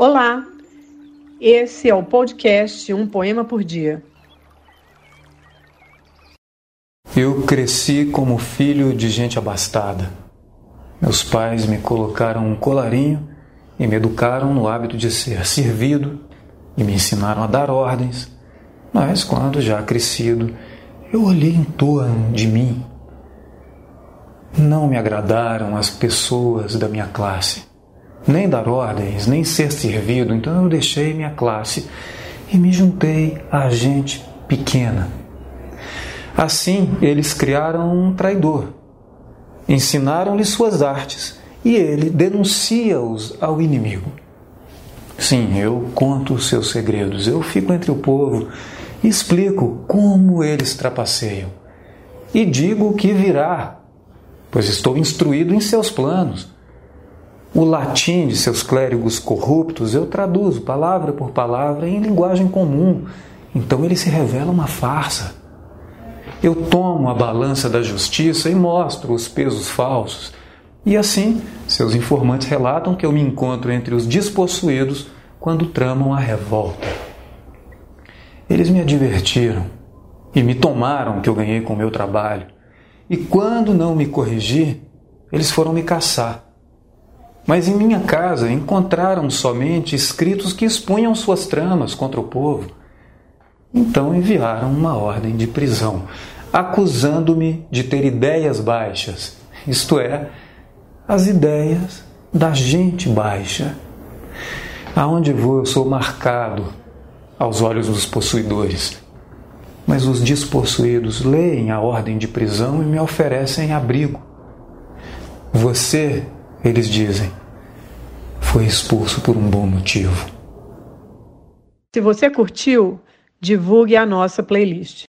Olá, esse é o podcast Um Poema por Dia. Eu cresci como filho de gente abastada. Meus pais me colocaram um colarinho e me educaram no hábito de ser servido e me ensinaram a dar ordens. Mas quando já crescido, eu olhei em torno de mim. Não me agradaram as pessoas da minha classe nem dar ordens, nem ser servido, então eu deixei minha classe e me juntei a gente pequena. Assim, eles criaram um traidor, ensinaram-lhe suas artes e ele denuncia-os ao inimigo. Sim, eu conto os seus segredos, eu fico entre o povo e explico como eles trapaceiam. E digo o que virá, pois estou instruído em seus planos. O latim de seus clérigos corruptos eu traduzo palavra por palavra em linguagem comum, então ele se revela uma farsa. Eu tomo a balança da justiça e mostro os pesos falsos. E assim, seus informantes relatam que eu me encontro entre os despossuídos quando tramam a revolta. Eles me advertiram e me tomaram que eu ganhei com o meu trabalho. E quando não me corrigi, eles foram me caçar mas em minha casa encontraram somente escritos que expunham suas tramas contra o povo. Então enviaram uma ordem de prisão, acusando-me de ter ideias baixas, isto é, as ideias da gente baixa. Aonde vou, eu sou marcado aos olhos dos possuidores. Mas os despossuídos leem a ordem de prisão e me oferecem abrigo. Você eles dizem, foi expulso por um bom motivo. Se você curtiu, divulgue a nossa playlist.